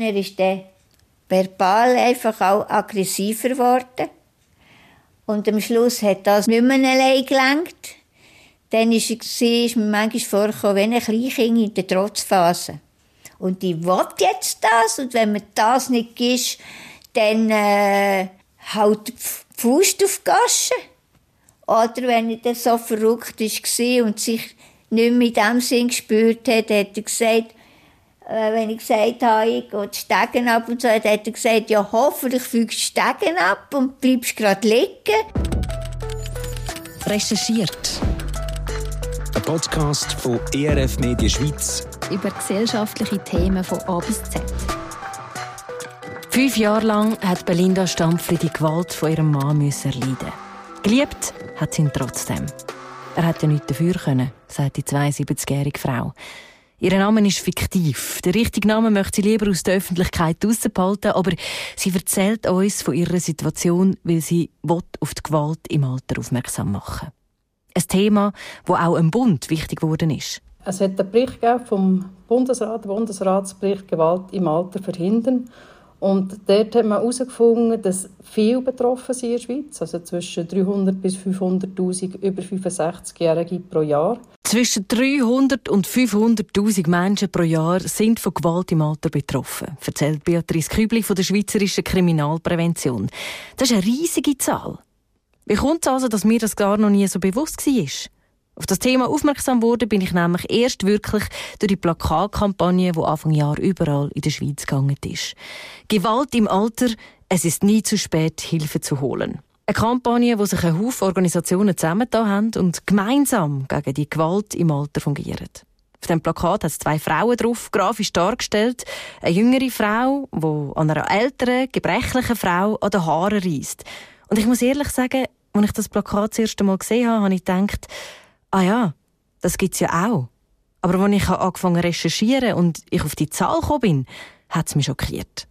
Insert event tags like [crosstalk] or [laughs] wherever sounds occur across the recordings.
Er ist dann verbal einfach auch aggressiver geworden. Und am Schluss hat das nicht mehr allein gelangt. Dann ist, es mir manchmal vorgekommen, wenn ein Kleinkind in der Trotzphase. Und ich will jetzt das, und wenn man das nicht gibt, dann äh, haut die Faust auf die Gasche. Oder wenn er dann so verrückt war und sich nicht mehr in dem Sinn gespürt hat, hat er gesagt, wenn ich gesagt habe, ich gehe die Stegen ab und so, hat er gesagt, ja, hoffentlich fügst du Stegen ab und bleibst gerade liegen. Recherchiert. Ein Podcast von ERF Medien Schweiz. Über gesellschaftliche Themen von A bis Z. Fünf Jahre lang hat Belinda Stampfli die Gewalt von ihrem Mann erleiden. Geliebt hat sie ihn trotzdem. Er hätte ja nichts dafür können, sagt die 72-jährige Frau. Ihr Name ist fiktiv. Der richtige Name möchte sie lieber aus der Öffentlichkeit behalten, aber sie erzählt uns von ihrer Situation, weil sie auf die Gewalt im Alter aufmerksam machen Ein Thema, wo auch im Bund wichtig geworden ist. Es hat einen Bericht vom Bundesrat, Bundesratsbericht Gewalt im Alter verhindern. Und dort hat man herausgefunden, dass viele betroffen sind in der Schweiz, also zwischen 300 bis 500'000 über 65-Jährige pro Jahr. Zwischen 300 und 500'000 Menschen pro Jahr sind von Gewalt im Alter betroffen, erzählt Beatrice Kübli von der Schweizerischen Kriminalprävention. Das ist eine riesige Zahl. Wie kommt es also, dass mir das gar noch nie so bewusst war? Auf das Thema aufmerksam wurde bin ich nämlich erst wirklich durch die Plakatkampagne, die Anfang Jahr überall in der Schweiz gegangen ist. Gewalt im Alter, es ist nie zu spät, Hilfe zu holen. Eine Kampagne, wo sich ein Haufen Organisationen zusammengetan haben und gemeinsam gegen die Gewalt im Alter fungieren. Auf dem Plakat hat es zwei Frauen drauf, grafisch dargestellt. Eine jüngere Frau, die an einer älteren, gebrechlichen Frau an den Haaren reisst. Und ich muss ehrlich sagen, als ich das Plakat das erste Mal gesehen habe, habe ich gedacht, ah ja, das gibt's ja auch. Aber als ich angefangen zu recherchieren und ich auf die Zahl gekommen bin, hat es mich schockiert.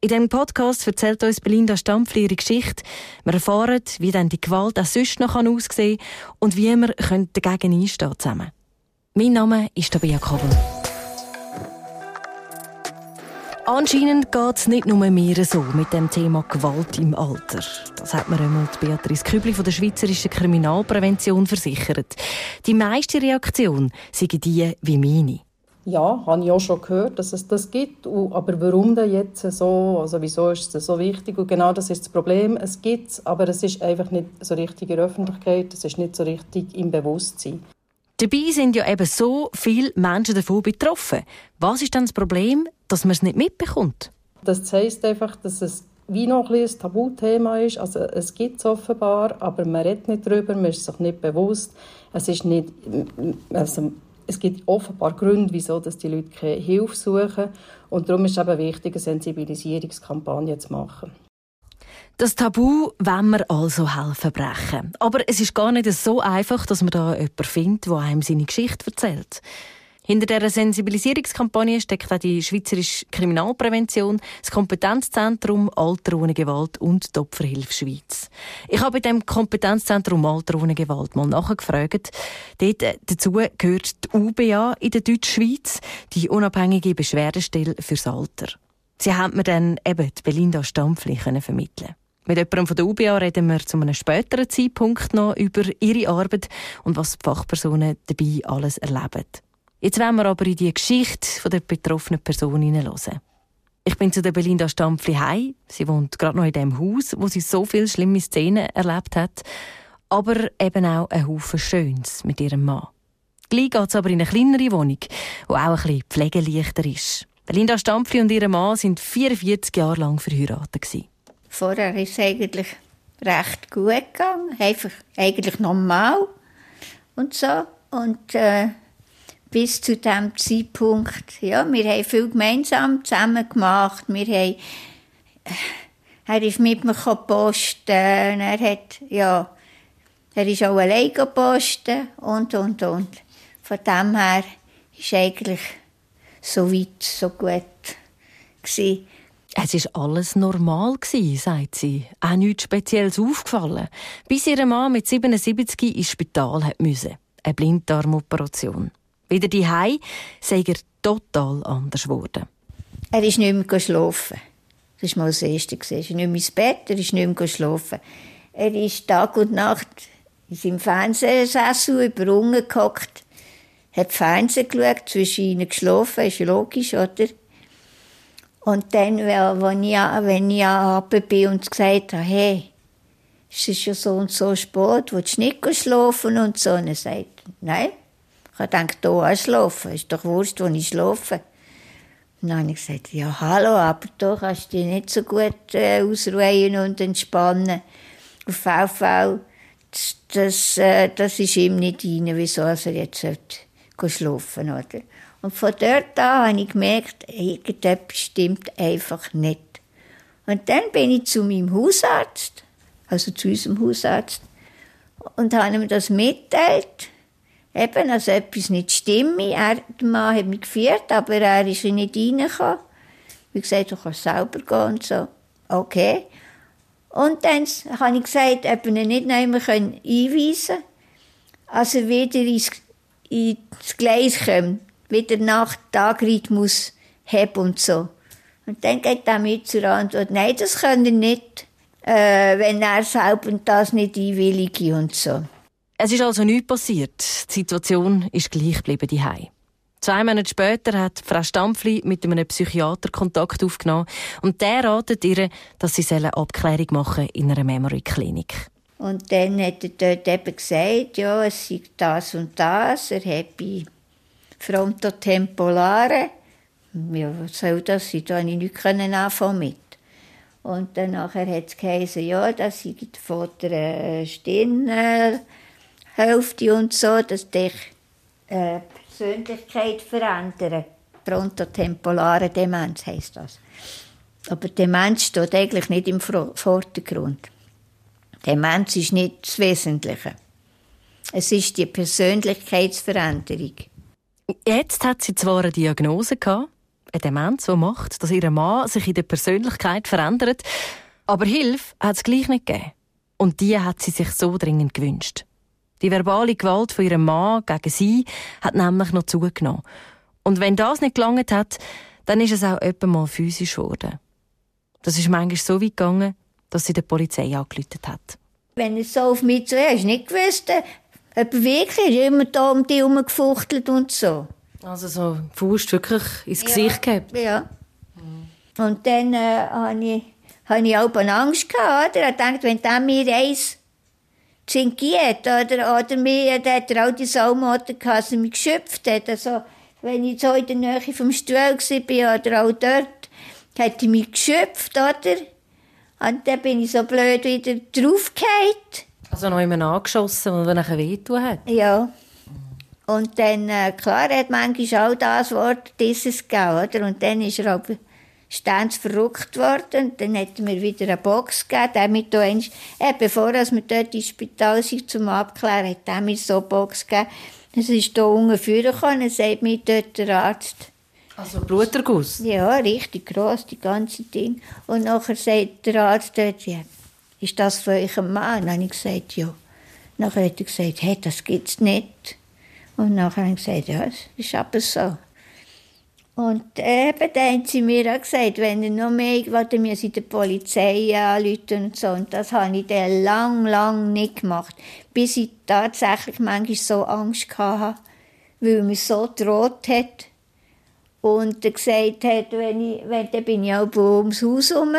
In diesem Podcast erzählt uns Belinda Stampfli ihre Geschichte. Wir erfahren, wie dann die Gewalt auch sonst noch aussehen kann und wie wir dagegen einstehen zusammen. Mein Name ist Tabea Kabel. Anscheinend geht es nicht nur mehr so mit dem Thema Gewalt im Alter. Das hat mir einmal Beatrice Kübli von der Schweizerischen Kriminalprävention versichert. Die meiste Reaktion sei die wie meine. Ja, habe ich auch schon gehört, dass es das gibt. Aber warum denn jetzt so? Also wieso ist es so wichtig? Und genau das ist das Problem. Es gibt es, aber es ist einfach nicht so richtig in der Öffentlichkeit. Es ist nicht so richtig im Bewusstsein. Dabei sind ja eben so viele Menschen davon betroffen. Was ist dann das Problem, dass man es nicht mitbekommt? Das heisst einfach, dass es wie noch ein, ein Tabuthema ist. Also es gibt es offenbar, aber man redet nicht darüber, man ist sich nicht bewusst. Es ist nicht, also es gibt offenbar Gründe, wieso dass die Leute keine Hilfe suchen. Und darum ist es eben wichtig, eine Sensibilisierungskampagne zu machen. Das Tabu wollen wir also helfen brechen. Aber es ist gar nicht so einfach, dass man da jemanden findet, der einem seine Geschichte erzählt. Hinter dieser Sensibilisierungskampagne steckt auch die Schweizerische Kriminalprävention, das Kompetenzzentrum Alter ohne Gewalt und die Opferhilfe Schweiz. Ich habe bei dem Kompetenzzentrum Alter ohne Gewalt mal nachgefragt. Dort, äh, dazu gehört die UBA in der Deutschschweiz, die unabhängige Beschwerdestelle fürs Alter. Sie haben mir dann eben die Belinda Stampfli vermitteln mit jemandem von der UBA reden wir zu einem späteren Zeitpunkt noch über ihre Arbeit und was die Fachpersonen dabei alles erleben. Jetzt wollen wir aber in die Geschichte der betroffenen Person hineinhören. Ich bin zu der Belinda Stampfli heim. Sie wohnt gerade noch in dem Haus, wo sie so viele schlimme Szenen erlebt hat. Aber eben auch ein Haufen Schönes mit ihrem Mann. Gleich geht es aber in eine kleinere Wohnung, die auch ein bisschen pflegeleichter ist. Belinda Stampfli und ihr Mann sind 44 Jahre lang verheiratet. Vorher ist es eigentlich recht gut gegangen, einfach eigentlich normal und so. Und äh, bis zu dem Zeitpunkt, ja, wir haben viel gemeinsam zusammen gemacht. Wir haben, äh, er ist mit mir posten, er hat, ja, er ist auch allein posten und, und, und. Von dem her ist eigentlich so weit, so gut gewesen. Es war alles normal, sagt sie. Auch nichts Spezielles aufgefallen. Bis ihr Mann mit 77 ins Spital musste. Eine Blinddarmoperation. Wieder die sei er total anders geworden. Er ist nicht mehr schlafen. Das war mal das Erste. Er ist nicht mehr ins Bett, er ist nicht mehr schlafen. Er ist Tag und Nacht in seinem Fernsehsessel über unten gehockt, hat Fernsehen geschaut, zwischen ihnen geschlafen, ist logisch, oder? Und dann, wenn ich, wenn ich bin und gesagt habe, hey, es ist ja so und so spät, willst du nicht schlafen und so? Und er sagt, nein. Ich gedacht, hier auch schlafen. Ist doch wurscht, wo ich schlafe. Und dann habe ich gesagt, ja, hallo, aber da kannst du dich nicht so gut äh, ausruhen und entspannen. Auf VV, das, das, äh, das ist ihm nicht rein, wieso er jetzt sollte schlafen oder? Und von dort an habe ich gemerkt, irgendetwas stimmt einfach nicht. Und dann bin ich zu meinem Hausarzt, also zu unserem Hausarzt, und habe ihm das mitteilt. Eben, also etwas nicht stimme. Er, der Mann hat mich geführt, aber er ist nicht reingekommen. Wie gesagt, du kannst selber gehen und so. Okay. Und dann habe ich gesagt, ob wir ihn nicht einweisen können. Also wieder ins, ins Gleis kommt. Wieder nach Tagrhythmus haben und so. Und dann geht er mit zur Antwort, nein, das können wir nicht, äh, wenn er selber das nicht einwillige und so. Es ist also nichts passiert. Die Situation ist gleich geblieben die Zwei Monate später hat Frau Stampfli mit einem Psychiater Kontakt aufgenommen und der ratet ihr, dass sie eine Abklärung machen in einer Memory-Klinik. Und dann hat er dort eben gesagt, ja, es sei das und das, er habe Frontotempolare. Ja, was soll das sein? Da konnte ich nichts anfangen mit. Und dann hat es geheißen, ja, das sei von der Stirn... Äh, Hälfte und so, dass dich äh, Persönlichkeit verändern. Frontotempolare Demenz heisst das. Aber Demenz steht eigentlich nicht im Vordergrund. Demenz ist nicht das Wesentliche. Es ist die Persönlichkeitsveränderung. Jetzt hat sie zwar eine Diagnose gehabt, eine Demenz, die macht, dass ihr Mann sich in der Persönlichkeit verändert, aber Hilfe hat es gleich nicht gegeben. Und die hat sie sich so dringend gewünscht. Die verbale Gewalt von ihrem Mann gegen sie hat nämlich noch zugenommen. Und wenn das nicht gelangt hat, dann ist es auch etwa mal physisch geworden. Das ist manchmal so weit gegangen, dass sie der Polizei angerufen hat. Wenn es so auf mich zu hast, nicht gewusst, ob wirklich ist immer da um dich herumgefuchtelt und so. Also so Faust wirklich ins Gesicht ja, gehabt? Ja. Und dann äh, hatte ich, hab ich auch Angst gehabt, oder? Ich dachte, wenn der mir eins zingiert, oder, oder mir, der hat auch die Saumotor gehabt, mich geschöpft hat. Also, wenn ich so in der Nähe vom Stuhl war, oder auch dort, hat er mich geschöpft, oder? Und dann bin ich so blöd wieder draufgefallen. Also noch immer angeschossen, weil er nachher wehtun hat? Ja. Und dann, äh, klar, er hat manchmal auch das Wort dieses gegeben, oder? Und dann ist er aber ständig verrückt worden. Und dann hätten wir wieder eine Box gegeben. Der mit da einst, äh, bevor wir dort ins Spital sind, zum Abklären, hat er mir so eine Box gegeben. Es ist hier unten führen können, sagt mir dort der Arzt. Also Bluterguss? Ja, richtig gross, die ganze Ding. Und nachher sagt der Arzt dort, ja, ist das für euch ein Mann? Dann habe ich gesagt, ja. Nachher hat er gesagt, hey, das gibt's nicht. Und nachher habe ich gesagt, ja, es ist aber so. Und eben, dann haben sie mir auch gesagt, wenn er noch mehr, wollte mir sie der Polizei anrufen und so. Und das habe ich dann lang, lang nicht gemacht. Bis ich tatsächlich manchmal so Angst hatte, weil mir so droht hat. Und er gesagt hat, wenn ich, wenn, dann bin ich auch ums Haus herum.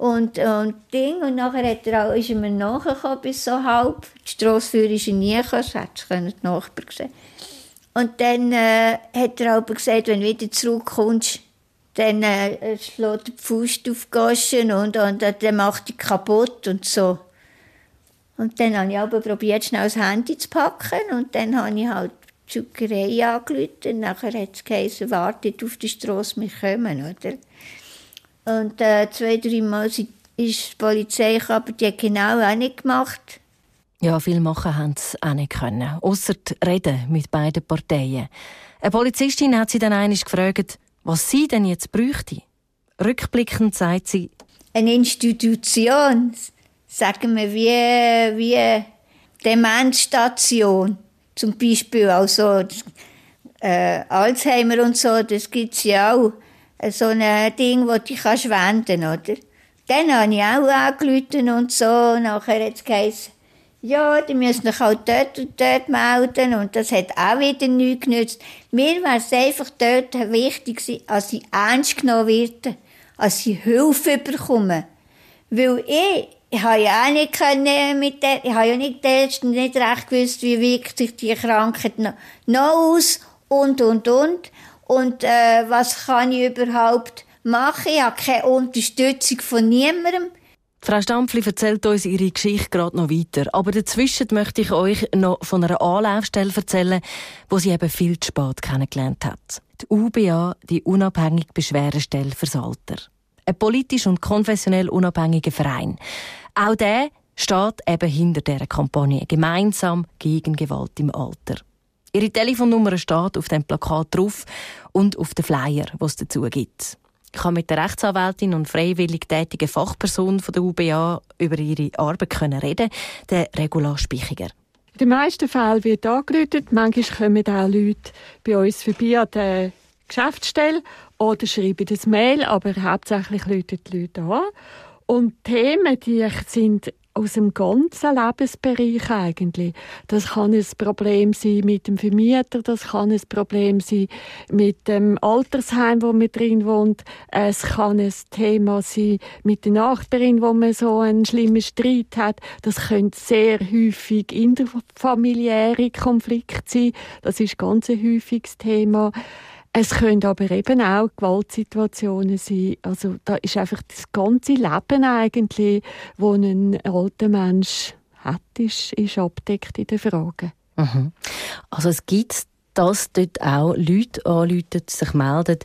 Und, und Ding. Und nachher er ist er mir nachgekommen bis so halb. Die Strassenführer ist er nie gekommen, das hätte die Nachbarn gesehen. Und dann äh, hat er aber gesagt, wenn du wieder zurückkommst, dann äh, schlägt die Faust auf die Goschen und, und äh, dann macht die kaputt und so. Und dann habe ich aber probiert, schnell das Handy zu packen und dann habe ich halt die Zuckerei angerufen. Und nachher hat es geheißen, wartet auf die Straße, wir kommen, oder? Und äh, zwei, drei Mal ist die Polizei, aber die hat genau auch nicht gemacht. Ja, viel machen haben sie auch nicht können. Ausser reden mit beiden Parteien. Eine Polizistin hat sie dann einig gefragt, was sie denn jetzt bräuchte. Rückblickend sagt sie, eine Institution, sagen wir wie, wie Demenzstation, zum Beispiel auch so äh, Alzheimer und so, das gibt's ja auch. So ein Ding, wo du kannst wenden, oder? Dann habe ich auch angerufen und so. Nachher hat es geheißen, ja, die müssen sich auch dort und dort melden. Und das hat auch wieder nichts genützt. Mir war es einfach dort wichtig, dass sie ernst genommen werden, dass sie Hilfe bekommen. Weil ich, ich habe ja auch nicht können mit der, ich habe ja nicht, nicht recht gewusst, wie wirkt sich die Krankheit noch, noch aus und, und, und. Und äh, was kann ich überhaupt machen? Ich habe keine Unterstützung von niemandem. Frau Stampfli erzählt uns ihre Geschichte gerade noch weiter. Aber dazwischen möchte ich euch noch von einer Anlaufstelle erzählen, wo sie eben viel zu spät kennengelernt hat. Die UBA, die Unabhängige Beschwerdestelle fürs Alter. Ein politisch und konfessionell unabhängiger Verein. Auch der steht eben hinter dieser Kampagne, gemeinsam gegen Gewalt im Alter. Ihre Telefonnummer steht auf dem Plakat drauf und auf dem Flyer, was es dazu gibt. Ich habe mit der Rechtsanwältin und freiwillig tätigen Fachperson von der UBA über ihre Arbeit reden, der Regula Spichiger. In den meisten Fällen wird angerufen. Manchmal kommen auch Leute bei uns vorbei an der Geschäftsstelle oder schreiben das Mail, aber hauptsächlich rufen die Leute an. Und Themen, die sind aus dem ganzen Lebensbereich eigentlich. Das kann ein Problem sein mit dem Vermieter, das kann ein Problem sein mit dem Altersheim, wo man drin wohnt. Es kann ein Thema sein mit der Nachbarin, wo man so einen schlimmen Streit hat. Das können sehr häufig interfamiliäre Konflikte sein. Das ist ganz ein häufiges Thema. Es können aber eben auch Gewaltsituationen sein. Also da ist einfach das ganze Leben eigentlich, wo ein alter Mensch hat, ist, ist abdeckt in den Fragen. Mhm. Also es gibt dass dort auch Leute anrufen, sich melden,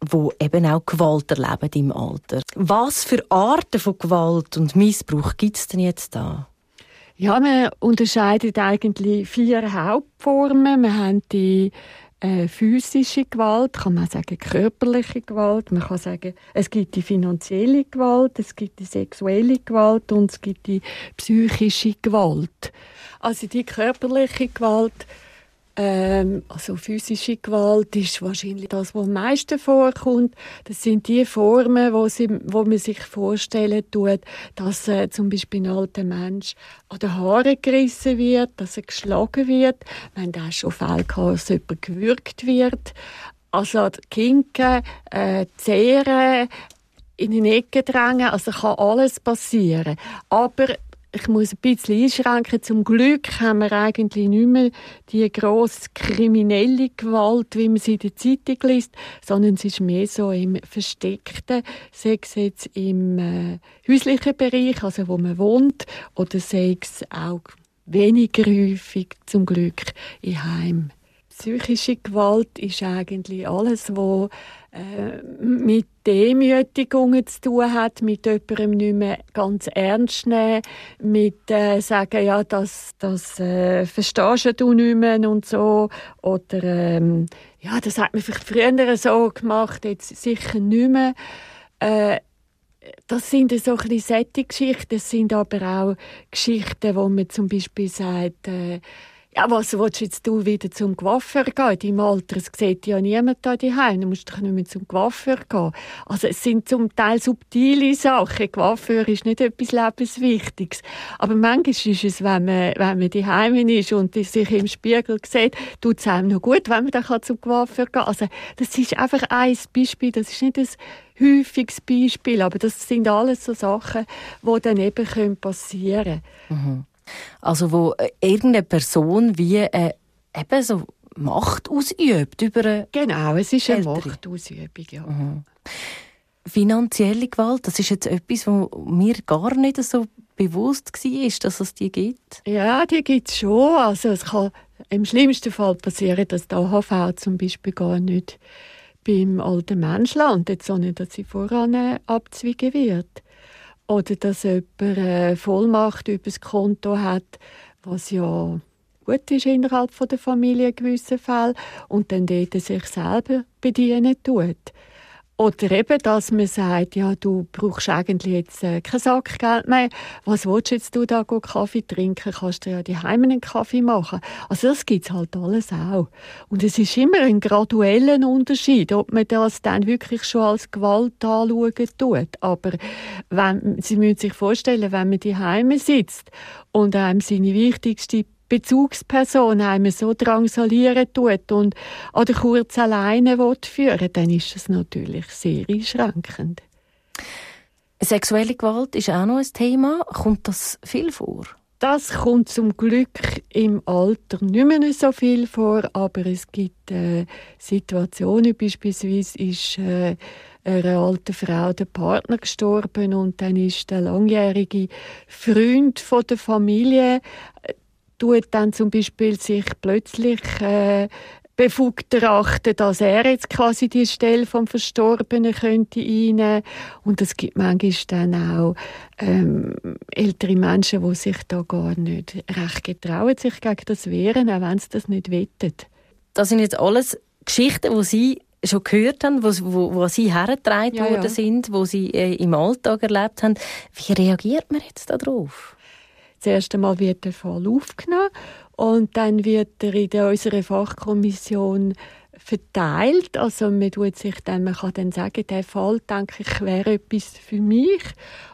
wo eben auch Gewalt erleben im Alter. Was für Arten von Gewalt und Missbrauch gibt es denn jetzt da? Ja, man unterscheidet eigentlich vier Hauptformen. Wir haben die äh, physische Gewalt, kann man sagen körperliche Gewalt, man kann sagen, es gibt die finanzielle Gewalt, es gibt die sexuelle Gewalt und es gibt die psychische Gewalt. Also die körperliche Gewalt ähm, also physische Gewalt ist wahrscheinlich das, was am meisten vorkommt. Das sind die Formen, wo, sie, wo man sich vorstellen tut, dass äh, zum Beispiel ein alter Mensch an den Haaren gerissen wird, dass er geschlagen wird. Wir haben auch schon Fälle gehabt, dass jemand gewürgt wird. Also Kinken, äh, Zehren, in die Ecke drängen, also kann alles passieren. Aber ich muss ein bisschen einschränken. Zum Glück haben wir eigentlich nicht mehr die grosse kriminelle Gewalt, wie man sie in der Zeitung liest, sondern es ist mehr so im Versteckten, sei es jetzt im äh, häuslichen Bereich, also wo man wohnt, oder sei es auch weniger häufig, zum Glück, im Heim. Psychische Gewalt ist eigentlich alles, was äh, mit Demütigungen zu tun hat, mit jemandem nicht mehr ganz ernst nehmen, mit äh, sagen, ja, das, das äh, verstehst du nicht mehr und so. Oder, ähm, ja, das hat man vielleicht früher so gemacht, jetzt sicher nicht mehr. Äh, das sind so ein Geschichten, das sind aber auch Geschichten, wo man zum Beispiel sagt, äh, ja, was willst du jetzt du wieder zum Coiffeur gehen? In deinem Alter, es sieht ja niemand da daheim. Du musst doch nicht mehr zum Coiffeur gehen. Also, es sind zum Teil subtile Sachen. Coiffeur ist nicht etwas Lebenswichtiges. Aber manchmal ist es, wenn man, wenn man daheim ist und sich im Spiegel sieht, tut es einem noch gut, wenn man dann zum Coiffeur gehen kann. Also, das ist einfach ein Beispiel. Das ist nicht ein häufiges Beispiel. Aber das sind alles so Sachen, die dann eben passieren können. Mhm. Also wo äh, irgendeine Person wie äh, eben so Macht ausübt über eine Genau, es ist eine Ältere. Machtausübung, ja. Mhm. Finanzielle Gewalt, das ist jetzt etwas, wo mir gar nicht so bewusst war, dass es die gibt? Ja, die gibt es schon. Also es kann im schlimmsten Fall passieren, dass die AHV zum Beispiel gar nicht beim alten Menschen landet, sondern dass sie voran abzweigen wird. Oder dass jemand eine Vollmacht über das Konto hat, was ja gut ist innerhalb der Familie in gewissen Fällen und dann dort sich selber bedienen tut. Oder eben, dass man sagt, ja, du brauchst eigentlich jetzt äh, kein Sackgeld mehr. Was willst du jetzt da go Kaffee trinken? Kannst du ja die einen Kaffee machen. Also das gibt's halt alles auch. Und es ist immer ein gradueller Unterschied, ob man das dann wirklich schon als Gewalt anschauen tut. Aber wenn, Sie müssen sich vorstellen, wenn man die Heime sitzt und einem seine wichtigste Bezugsperson einem so drangsalieren tut und an der Kurz alleine führen dann ist das natürlich sehr einschränkend. Sexuelle Gewalt ist auch noch ein Thema. Kommt das viel vor? Das kommt zum Glück im Alter nicht mehr so viel vor, aber es gibt äh, Situationen, beispielsweise ist äh, einer alten Frau der Partner gestorben und dann ist der langjährige Freund von der Familie tut dann zum Beispiel sich plötzlich äh, befugt erachten, dass er jetzt quasi die Stelle vom Verstorbenen könnte einnehmen. Und es gibt manchmal dann auch ähm, ältere Menschen, die sich da gar nicht recht getrauen, sich gegen das wehren, auch wenn sie das nicht wettet. Das sind jetzt alles Geschichten, die Sie schon gehört haben, wo, wo, Sie hergetragen ja, worden ja. sind, wo Sie äh, im Alltag erlebt haben. Wie reagiert man jetzt darauf? Zuerst einmal wird der Fall aufgenommen und dann wird er in unserer Fachkommission verteilt. Also man tut sich dann, man kann dann sagen, der Fall, denke ich, wäre etwas für mich.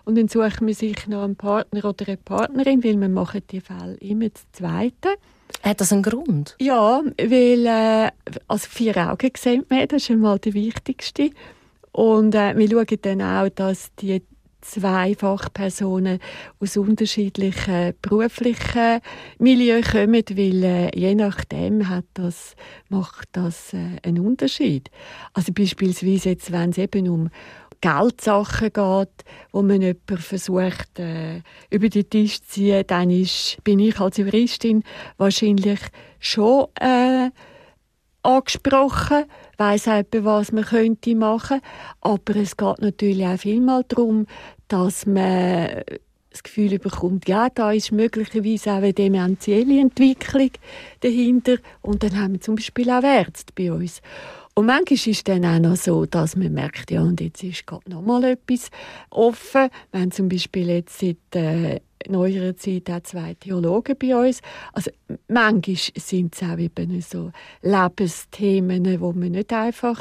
Und dann sucht man sich noch einen Partner oder eine Partnerin, weil man machen die Fälle immer zu zweiten. Hat das einen Grund? Ja, weil äh, also vier Augen sehen wir, das ist einmal der wichtigste. Und äh, wir schauen dann auch, dass die zwei Fachpersonen aus unterschiedlichen beruflichen Milieus kommen, weil äh, je nachdem hat das, macht das äh, einen Unterschied. Also beispielsweise jetzt, wenn es eben um Geldsachen geht, wo man jemanden versucht, äh, über den Tisch zu ziehen, dann ist, bin ich als Juristin wahrscheinlich schon äh, angesprochen, weiss auch, was man könnte machen. Aber es geht natürlich auch vielmal darum, dass man das Gefühl bekommt, ja, da ist möglicherweise auch eine demenzielle Entwicklung dahinter. Und dann haben wir zum Beispiel auch Ärzte bei uns. Und manchmal ist es dann auch noch so, dass man merkt, ja, und jetzt ist gerade noch mal etwas offen. Wenn zum Beispiel jetzt seit äh, neuerer Zeit auch zwei Theologen bei uns. Also manchmal sind es auch eben so Lebensthemen, wo man nicht einfach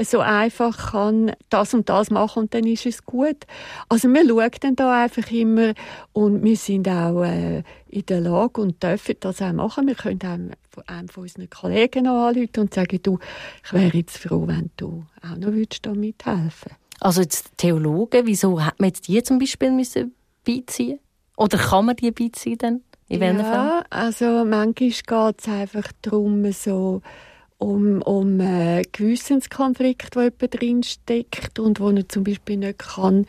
so einfach kann, das und das machen und dann ist es gut. Also wir schauen dann da einfach immer und wir sind auch äh, in der Lage und dürfen das auch machen. Wir können einem von einem von unseren Kollegen noch anrufen und sagen, du, ich wäre jetzt froh, wenn du auch noch würdest da mithelfen Also jetzt Theologen, wieso hat man jetzt die zum Beispiel müssen beiziehen oder kann man die beiziehen? In ja, Fällen? also manchmal geht es einfach darum, so um, um einen Gewissenskonflikt, der jemand drinsteckt und wo er zum Beispiel nicht kann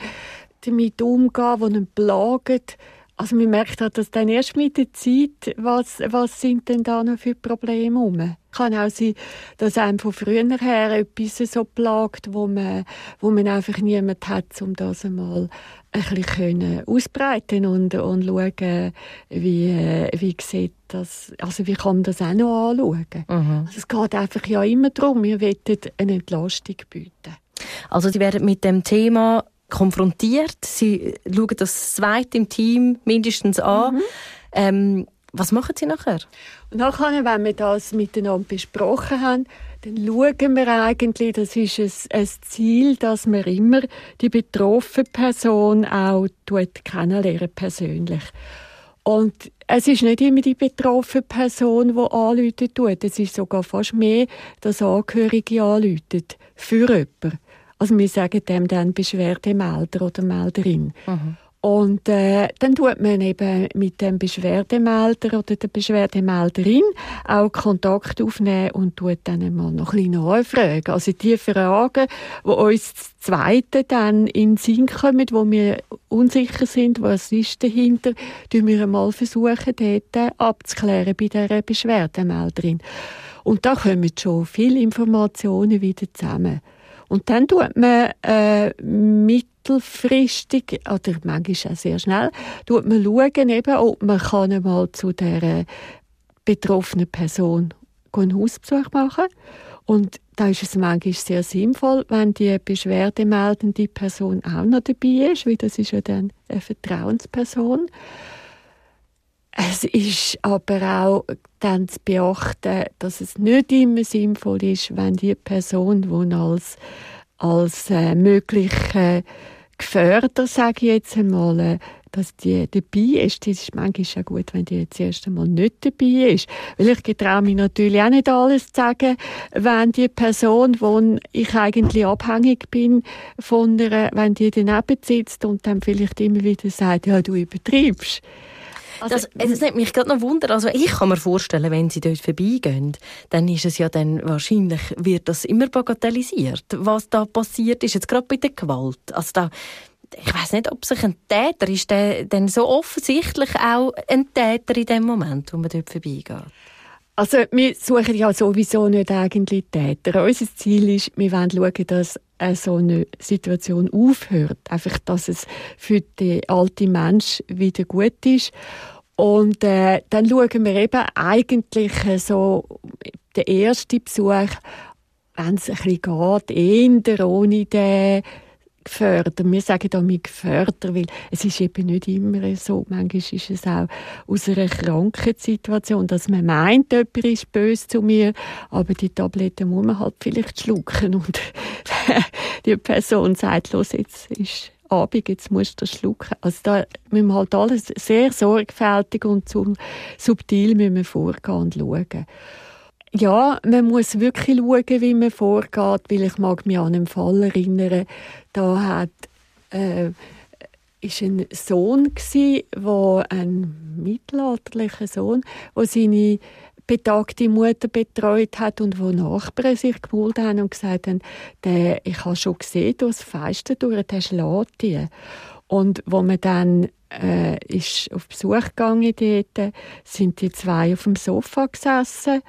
damit umgehen kann, wo ihn plagt. Also man merkt halt, dass dann erst mit der Zeit, was, was sind denn da noch für Probleme rum? Kann auch sein, dass einem von früher her etwas so plagt, wo man, wo man einfach niemand hat, um das einmal ein bisschen ausbreiten und, und schauen, wie, wie sieht das, also wie kann man das auch noch anschauen. Mhm. Also es geht einfach ja immer darum, wir wollen eine Entlastung bieten. Also die werden mit dem Thema konfrontiert. Sie schauen das zweite im Team mindestens an. Mhm. Ähm, was machen Sie nachher? Und nachher, wenn wir das miteinander besprochen haben, dann schauen wir eigentlich, das ist ein, ein Ziel, dass man immer die betroffene Person auch kennenlernen persönlich. Und es ist nicht immer die betroffene Person, die anrufen tut. Es ist sogar fast mehr, dass Angehörige anrufen für jemanden. Also wir sagen dem dann Beschwerdemelder oder Melderin. Mhm. Und äh, dann tut man eben mit dem Beschwerdemelder oder der Beschwerdemelderin auch Kontakt aufnehmen und tut dann einmal noch ein bisschen nachfragen. Also die Fragen, die uns das Zweite dann in den Sinn kommen, wo wir unsicher sind, was ist dahinter, tun wir einmal versuchen, dort abzuklären bei dieser Beschwerdemelderin. Und da kommen schon viele Informationen wieder zusammen. Und dann tut man äh, mittelfristig, oder manchmal auch sehr schnell, tut man schauen, eben, ob man kann einmal zu der betroffenen Person einen Hausbesuch machen Und da ist es manchmal sehr sinnvoll, wenn die beschwerdemeldende Person auch noch dabei ist, weil das ist ja dann eine Vertrauensperson. Es ist aber auch dann zu beachten, dass es nicht immer sinnvoll ist, wenn die Person, die als, als äh, mögliche Gefährder, sage ich jetzt einmal, äh, dass die dabei ist. Das ist manchmal auch gut, wenn die jetzt erst einmal nicht dabei ist. Weil ich getraue mich natürlich auch nicht alles zu sagen, wenn die Person, wo ich eigentlich abhängig bin von einer, wenn die daneben sitzt und dann vielleicht immer wieder sagt, ja, du übertreibst. Also, das, das nimmt mich gerade noch Wunder. Also ich kann mir vorstellen, wenn sie dort vorbeigehen, dann ist es ja dann wahrscheinlich, wird das immer bagatellisiert. Was da passiert ist, jetzt gerade bei der Gewalt. Also da, ich weiß nicht, ob sich ein Täter ist, der dann so offensichtlich auch ein Täter in dem Moment, wo man dort vorbeigeht. Also wir suchen ja sowieso nicht eigentlich Täter. Unser Ziel ist, wir wollen schauen, dass so eine Situation aufhört. Einfach, dass es für den alten Mensch wieder gut ist. Und äh, dann schauen wir eben eigentlich so den ersten Besuch, wenn es ein bisschen geht, eher ohne den gefördert. Wir sagen damit gefördert, weil es ist eben nicht immer so. Manchmal ist es auch aus einer Krankheitssituation, dass man meint, jemand ist böse zu mir, aber die Tabletten muss man halt vielleicht schlucken und [laughs] die Person sagt, los, jetzt ist Abend, jetzt musst du schlucken. Also da müssen wir halt alles sehr sorgfältig und subtil vorgehen und schauen. Ja, man muss wirklich schauen, wie man vorgeht, weil ich mag mich an einen Fall erinnern, da hat äh, ist ein Sohn gsi, wo ein mittelalterlicher Sohn, wo seine betagte Mutter betreut hat und wo Nachbarn sich gemeldet haben und gesagt haben, der, ich habe schon gesehen, durchs Fenster durch, der schlägt die. Und wo man dann äh, ist auf Besuch gegangen dort, sind die zwei auf dem Sofa gesessen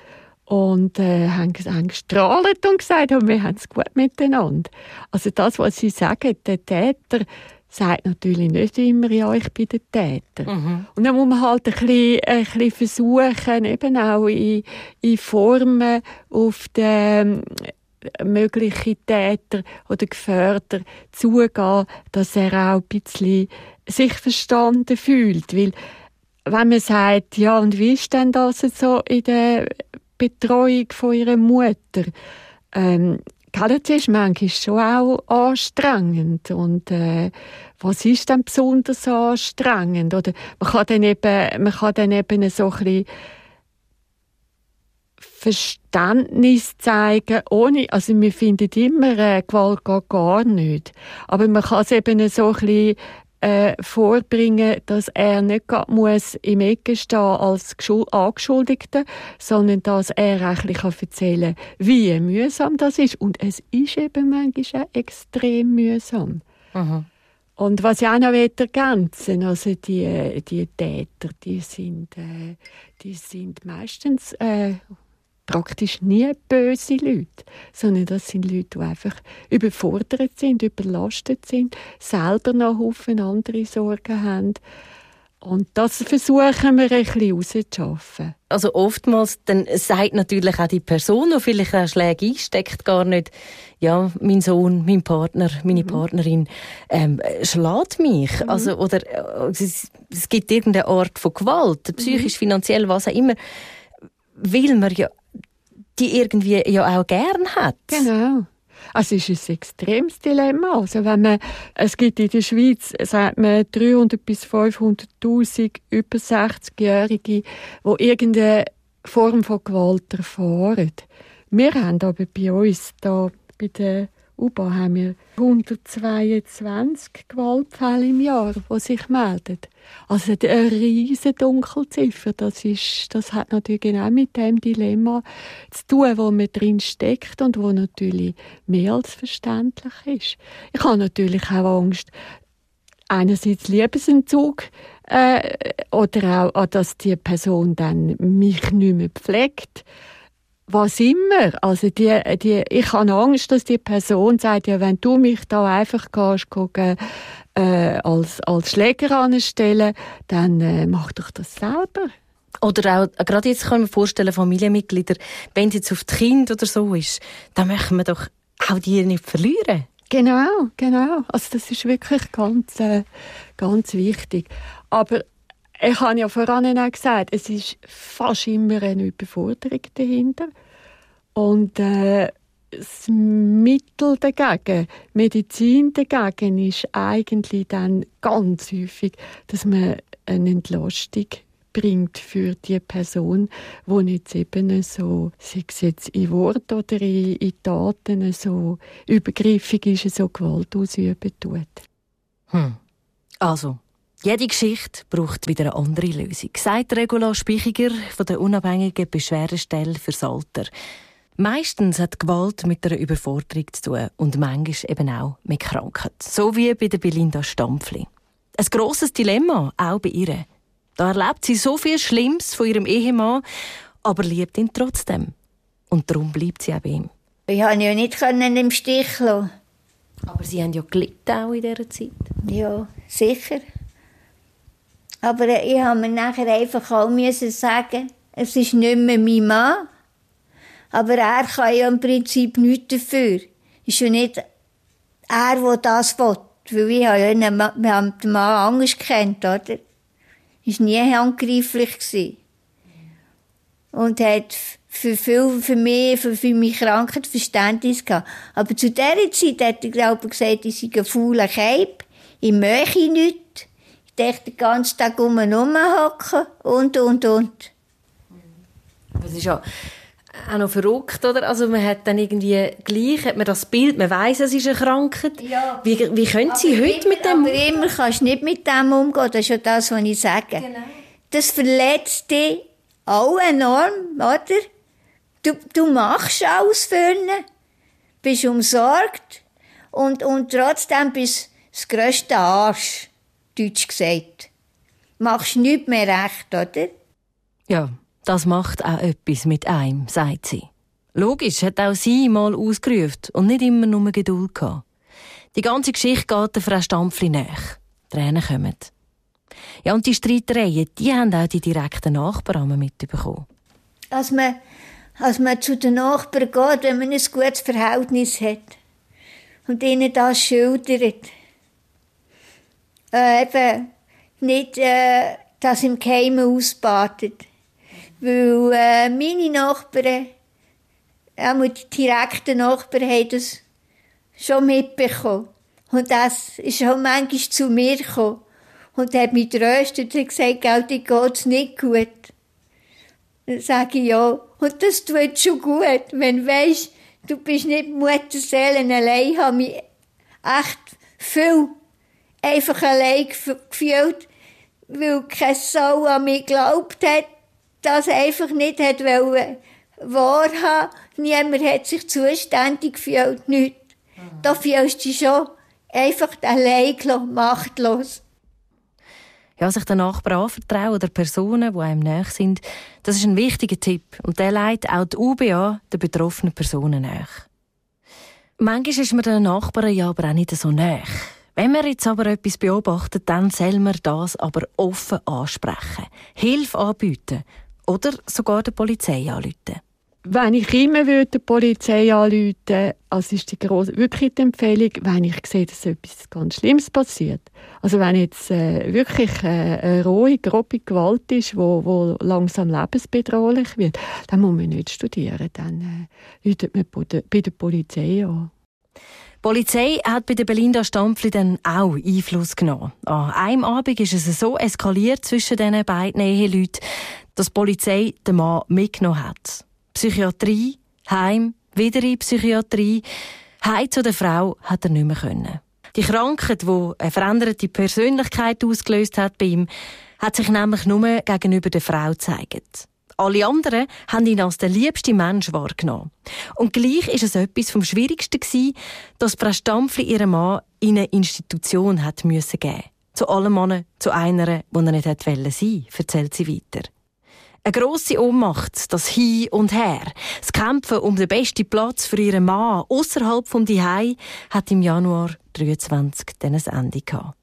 und äh, haben, haben gestrahlt und gesagt, oh, wir haben es gut miteinander. Also das, was sie sagen, der Täter sagt natürlich nicht immer, ja, ich bin der Täter. Mhm. Und dann muss man halt ein bisschen, ein bisschen versuchen, eben auch in, in Formen auf den ähm, möglichen Täter oder Gefährder zugehen, dass er auch ein bisschen sich verstanden fühlt. Weil, wenn man sagt, ja, und wie ist denn das so in der Betreuung von ihrer Mutter. Ähm, das ist manchmal schon auch anstrengend. Und äh, was ist denn besonders anstrengend? Oder man kann dann eben, man kann dann eben so ein Verständnis zeigen, ohne, also wir finden immer, äh, Gewalt geht gar nicht. Aber man kann es eben so ein äh, vorbringen, dass er nicht muss im Ecke stehen als Angeschuldigter, sondern dass er eigentlich kann erzählen kann, wie mühsam das ist. Und es ist eben manchmal auch extrem mühsam. Aha. Und was ich auch noch ergänzen also die, die Täter, die sind, äh, die sind meistens äh, praktisch nie böse Leute, sondern das sind Leute, die einfach überfordert sind, überlastet sind, selber noch Haufen andere Sorgen haben. Und das versuchen wir ein bisschen rauszuschaffen. Also oftmals dann sagt natürlich auch die Person, die vielleicht auch Schläge einsteckt, gar nicht, ja, mein Sohn, mein Partner, meine mhm. Partnerin ähm, schlägt mich. Mhm. Also, oder äh, es, es, gibt irgendeine Art von Gewalt, psychisch, mhm. finanziell, was auch immer, weil man ja die irgendwie ja auch gern hat. Genau. Also es ist ein extremes Dilemma. Also wenn man, es gibt in der Schweiz, sagt man 300 bis 500.000 über 60-Jährige, die irgendeine Form von Gewalt erfahren. Wir haben aber bei uns da bei der UBA haben wir 122 Gewaltfälle im Jahr, die sich melden. Also eine riesige Dunkelziffer. Das, ist, das hat natürlich genau mit dem Dilemma zu tun, wo man drin steckt und wo natürlich mehr als verständlich ist. Ich habe natürlich auch Angst, einerseits Liebesentzug äh, oder auch, dass die Person dann mich nicht mehr pflegt was immer. Also die, die, ich habe Angst, dass die Person sagt, ja, wenn du mich da einfach gehst, gucken, äh, als, als Schläger anstellen, dann äh, mach doch das selber. Oder auch, gerade jetzt kann ich mir vorstellen, Familienmitglieder, wenn es jetzt auf das Kind oder so ist, dann möchten wir doch auch die nicht verlieren. Genau, genau. Also das ist wirklich ganz, äh, ganz wichtig. Aber ich habe ja voran auch gesagt, es ist fast immer eine Überforderung dahinter. Und äh, das Mittel dagegen, Medizin dagegen, ist eigentlich dann ganz häufig, dass man eine Entlastung bringt für die Person, die jetzt eben so, sei es jetzt in Wort oder in, in Taten, so übergriffig ist, so Gewalt ausüben tut. Hm. Also, jede Geschichte braucht wieder eine andere Lösung, sagt Regula Spichiger von der unabhängigen Beschwerdestelle fürs Alter. Meistens hat Gewalt mit einer Überforderung zu tun und manchmal eben auch mit Krankheit. So wie bei der Belinda Stampfli. Ein grosses Dilemma, auch bei ihr. Da erlebt sie so viel Schlimmes von ihrem Ehemann, aber liebt ihn trotzdem. Und darum bleibt sie auch bei ihm. Ich konnte ihn ja nicht im Stich lassen. Aber sie haben ja gelitten auch in dieser Zeit. Ja, sicher. Aber ich habe mir nachher einfach auch sagen, es ist nicht mehr mein Mann. Aber er kann ja im Prinzip nichts dafür. Ist ja nicht er, der das will. Weil ich habe ja einen wir haben den Mann anders kennt, oder? Ist nie handgreiflich gewesen. Und hat für viel, für mich, für, für meine Krankheit Verständnis gehabt. Aber zu dieser Zeit hat er, glaube ich, gesagt, ich sei ein fauler Keib. Ich möchte nichts. Ich dachte den ganzen Tag um und hocken und, und, und. Das ist ja auch noch verrückt, oder? Also man hat dann irgendwie gleich, hat man das Bild, man weiß, es ist eine Krankheit. Ja. Wie, wie können Sie aber heute immer, mit dem... Aber immer kannst du nicht mit dem umgehen, das ist ja das, was ich sage. Genau. Das verletzt dich auch enorm, oder? Du, du machst alles für ihn, bist umsorgt und, und trotzdem bist du das grösste Arsch, deutsch gesagt. Machst nichts mehr recht, oder? Ja. Das macht auch etwas mit einem, sagt sie. Logisch, hat auch sie mal ausgerufen und nicht immer nur Geduld gehabt. Die ganze Geschichte geht der Frau Stampfli nach. Tränen kommen. Ja, und die Streitereien, die haben auch die direkten Nachbarn mitbekommen. Als man, als man zu den Nachbarn geht, wenn man ein gutes Verhältnis hat und ihnen das schildert, äh, eben nicht äh, das im Keimen ausbadet weil äh, meine Nachbarn, auch die direkten Nachbarn, haben das schon mitbekommen. Und das ist auch manchmal zu mir gekommen. Und hat mich tröstet und gesagt, gell, dir geht's nicht gut. Dann sage ich ja. Und das tut schon gut, wenn du weisst, du bist nicht Mutterseelen allein, habe mich echt viel einfach allein gefühlt, weil keine Sau an mich geglaubt hat das einfach nicht hat wollen wahrhaben. Niemand hat sich zuständig gefühlt, nicht. Mhm. Da fühlst du dich schon einfach allein machtlos. Ja, sich den Nachbarn anvertrauen oder Personen, die einem näher sind, das ist ein wichtiger Tipp. Und der leitet auch die UBA den betroffenen Personen näher. Manchmal ist man den Nachbarn ja aber auch nicht so näher. Wenn man jetzt aber etwas beobachtet, dann soll man das aber offen ansprechen, Hilfe anbieten oder sogar der Polizei anrufen. Wenn ich immer würde die Polizei anrufen also ist die grosse, wirklich die Empfehlung, wenn ich sehe, dass etwas ganz Schlimmes passiert. Also wenn jetzt äh, wirklich äh, eine rohe, grobe Gewalt ist, wo, wo langsam lebensbedrohlich wird, dann muss man nicht studieren. Dann äh, ruft man bei der Polizei an. Die Polizei hat bei der Belinda Stampfli dann auch Einfluss genommen. An einem Abend ist es so eskaliert zwischen diesen beiden Eheleuten, dass die Polizei den Mann mitgenommen hat. Psychiatrie, Heim, wieder in Psychiatrie. Heim zu der Frau hat er nicht mehr können. Die Krankheit, die eine veränderte Persönlichkeit ausgelöst hat bei ihm, hat sich nämlich nur gegenüber der Frau gezeigt. Alle anderen haben ihn als der liebste Mensch wahrgenommen. Und gleich ist es etwas vom Schwierigsten gewesen, dass Frau Stampfli ihren Mann in eine Institution hat müssen geben. Zu allem Mann, zu einer, die er nicht sein wollen, erzählt sie weiter. Eine grosse Ohnmacht, das Hin und Her, das Kämpfen um den besten Platz für ihren Mann außerhalb vom Dihei hat im Januar 23 dann ein Ende gehabt.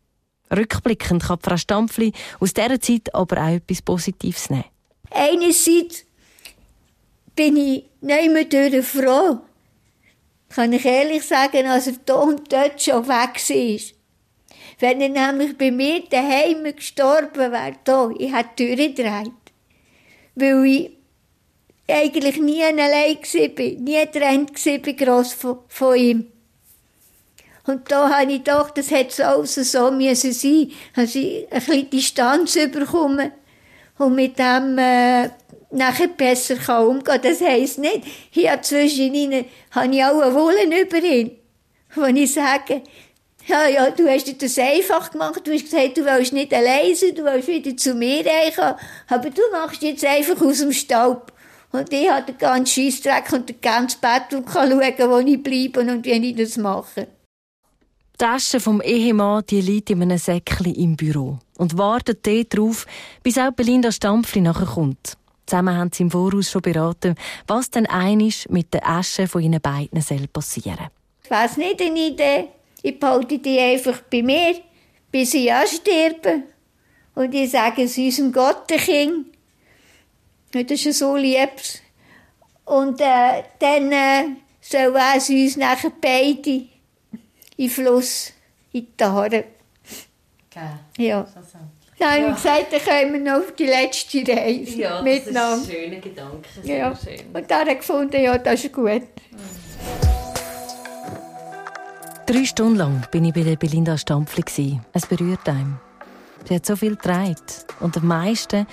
Rückblickend kann Frau Stampfli aus dieser Zeit aber auch etwas Positives nehmen. Einerseits bin ich nicht mehr durch froh. Kann ich ehrlich sagen, als er da und dort schon weg war. Wenn er nämlich bei mir daheim gestorben wäre, da, ich hätte die Tür gedreht. Weil ich eigentlich nie allein war, nie getrennt war gross von, von ihm. Und da habe ich gedacht, das hätte so alles so müssen sein. Also ich ein bisschen Distanz bekommen und mit dem äh, nachher besser kann umgehen Das heisst nicht, hier zwischen ihnen habe ich auch einen Wollen über ihn. Wenn ich sage, ja, ja, du hast dir das einfach gemacht, du hast gesagt, du willst nicht allein sein, du willst wieder zu mir reinkommen, aber du machst jetzt einfach aus dem Staub. Und ich habe den ganzen Scheissdreck und den ganzen Bett und kann schauen, wo ich bleibe und wie ich das mache. Die Tasche vom Ehemann die liegt in einem Säckchen im Büro und wartet dort darauf, bis auch Belinda Stampfli nachher kommt. Zusammen haben sie im Voraus schon beraten, was denn einisch mit der Asche von ihnen beiden soll passieren. Ich weiss nicht eine Idee. Ich behalte die einfach bei mir, bis ich auch sterbe. Und ich sage es unserem Gottenkind. Das ist so lieb. Und äh, dann äh, soll es uns nachher beide den Fluss, in die Haare. Okay. Ja. Dann habe ich gesagt, dann kommen wir noch auf die letzte Reise ja, miteinander. Das ist ein schöner Gedanke. Ja. Schön. Und dann habe ich gefunden, ja, das ist gut. Drei Stunden lang bin ich bei der Belinda Stampfli. Es berührt einem. Sie hat so viel getragen. Und am meisten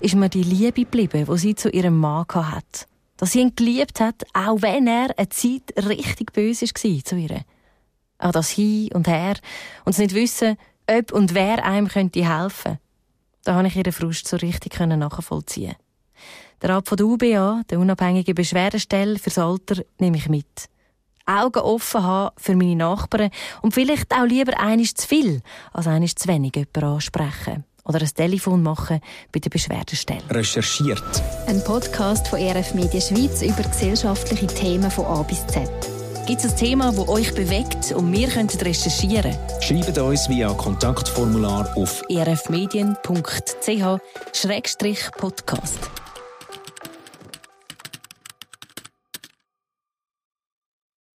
ist mir die Liebe geblieben, die sie zu ihrem Mann hat. Dass sie ihn geliebt hat, auch wenn er eine Zeit richtig böse war zu ihr. Auch das Hin und Her und es nicht wissen, ob und wer einem könnte helfen. Da habe ich ihren Frust so richtig nachvollziehen. Der Rat von der UBA, der unabhängigen Beschwerdestelle fürs Alter, nehme ich mit. Augen offen haben für meine Nachbarn und vielleicht auch lieber einiges zu viel als einiges zu wenig jemanden ansprechen. Oder ein Telefon machen bei der Beschwerdestelle. Recherchiert. Ein Podcast von RF Media Schweiz über gesellschaftliche Themen von A bis Z. Gibt es ein Thema, das euch bewegt und wir können recherchieren? Schreibt uns via Kontaktformular auf rfmedien.ch-podcast.